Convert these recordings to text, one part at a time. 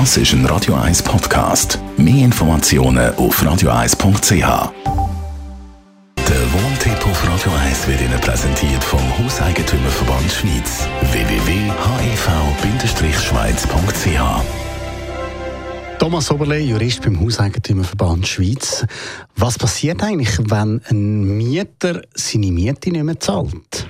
Das ist ein Radio 1 Podcast. Mehr Informationen auf radio1.ch. Der Wohntipp auf Radio 1 wird Ihnen präsentiert vom Hauseigentümerverband Schweiz. www.hev-schweiz.ch Thomas Oberle, Jurist beim Hauseigentümerverband Schweiz. Was passiert eigentlich, wenn ein Mieter seine Miete nicht mehr zahlt?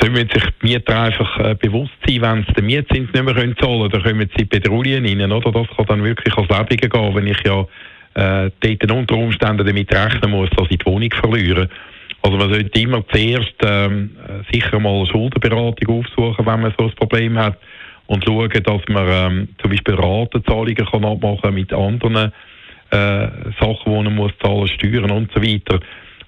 Also müssen sich die Mieter einfach äh, bewusst sein, wenn sie den Mietzins nicht mehr zahlen können, dann kommen sie in Bedrohungen rein. Oder? Das kann dann wirklich als Lebungen gehen, wenn ich ja äh, dort unter Umständen damit rechnen muss, dass ich die Wohnung verliere. Also man sollte immer zuerst ähm, sicher mal eine Schuldenberatung aufsuchen, wenn man so ein Problem hat und schauen, dass man ähm, zum Beispiel Ratenzahlungen kann abmachen mit anderen äh, Sachen, die man muss zahlen, Steuern und so weiter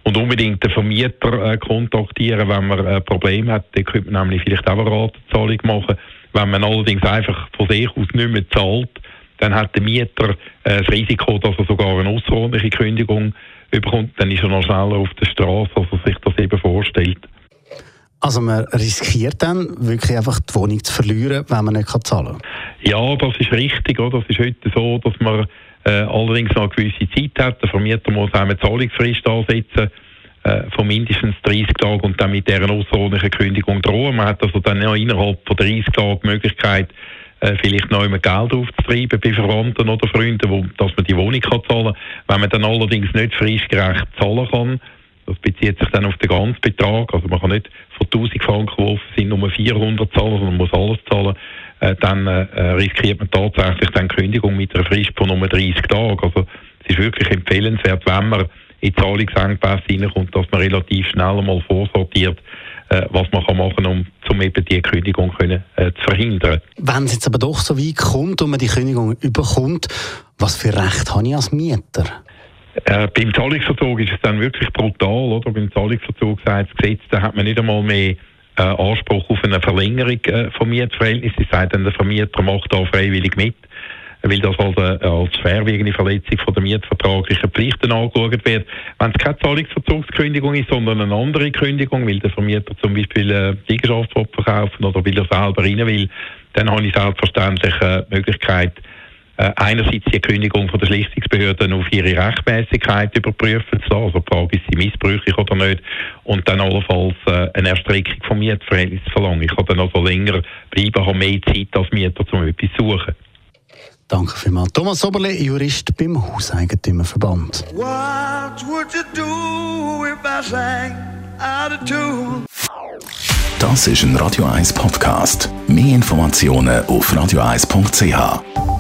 und unbedingt den Vermieter äh, kontaktieren, wenn man ein Problem hat. Dann könnte man nämlich vielleicht auch eine Ratenzahlung machen. Wenn man allerdings einfach von sich aus nicht mehr zahlt, dann hat der Mieter äh, das Risiko, dass er sogar eine außerordentliche Kündigung bekommt. Dann ist er noch schneller auf der Straße, als er sich das eben vorstellt. Also man riskiert dann wirklich einfach die Wohnung zu verlieren, wenn man nicht zahlen kann? Ja, das ist richtig. Oder? Das ist heute so, dass man äh, allerdings noch eine gewisse Zeit hat. Der Vermieter muss auch eine Zahlungsfrist ansetzen äh, von mindestens 30 Tagen und dann mit dieser außerordentlichen Kündigung drohen. Man hat also dann ja innerhalb von 30 Tagen die Möglichkeit, äh, vielleicht noch einmal Geld aufzutreiben bei Verwandten oder Freunden, wo, dass man die Wohnung kann zahlen kann. Wenn man dann allerdings nicht fristgerecht zahlen kann, das bezieht sich dann auf den ganzen Betrag, also man kann nicht von 1000 Franken, die sind, nur 400 zahlen, sondern man muss alles zahlen, äh, dann äh, riskiert man tatsächlich dann Kündigung mit einer Frist von nur 30 Tagen. Also es ist wirklich empfehlenswert, wenn man in Zahlungsengpässe reinkommt, dass man relativ schnell mal vorsortiert, äh, was man kann machen kann, um, um eben die Kündigung können, äh, zu verhindern. Wenn es jetzt aber doch so weit kommt und man die Kündigung überkommt, was für Recht habe ich als Mieter? Äh, beim Zahlungsverzug ist es dann wirklich brutal, oder? Beim Zahlungsverzug sagt das Gesetz, da hat man nicht einmal mehr äh, Anspruch auf eine Verlängerung äh, vom Mietverhältnis. Sie sagt dann, der Vermieter macht da freiwillig mit, weil das also äh, als schwerwiegende Verletzung von der mietvertraglichen Pflichten angeschaut wird. Wenn es keine Zahlungsverzugskündigung ist, sondern eine andere Kündigung, weil der Vermieter zum Beispiel äh, die Liegenschaft verkaufen oder weil er selber rein will, dann habe ich selbstverständlich äh, Möglichkeit, einerseits die Kündigung von der Schlichtungsbehörden auf ihre Rechtmäßigkeit überprüfen zu lassen, also die Frage, ist sie missbräuchlich oder nicht, und dann allenfalls äh, eine Erstreckung vom Mietverhältnis zu verlangen. Ich kann dann also länger bleiben, habe mehr Zeit als Mieter, um etwas zu suchen. Danke vielmals. Thomas Oberle, Jurist beim Hauseigentümerverband. Das ist ein Radio 1 Podcast. Mehr Informationen auf radio1.ch.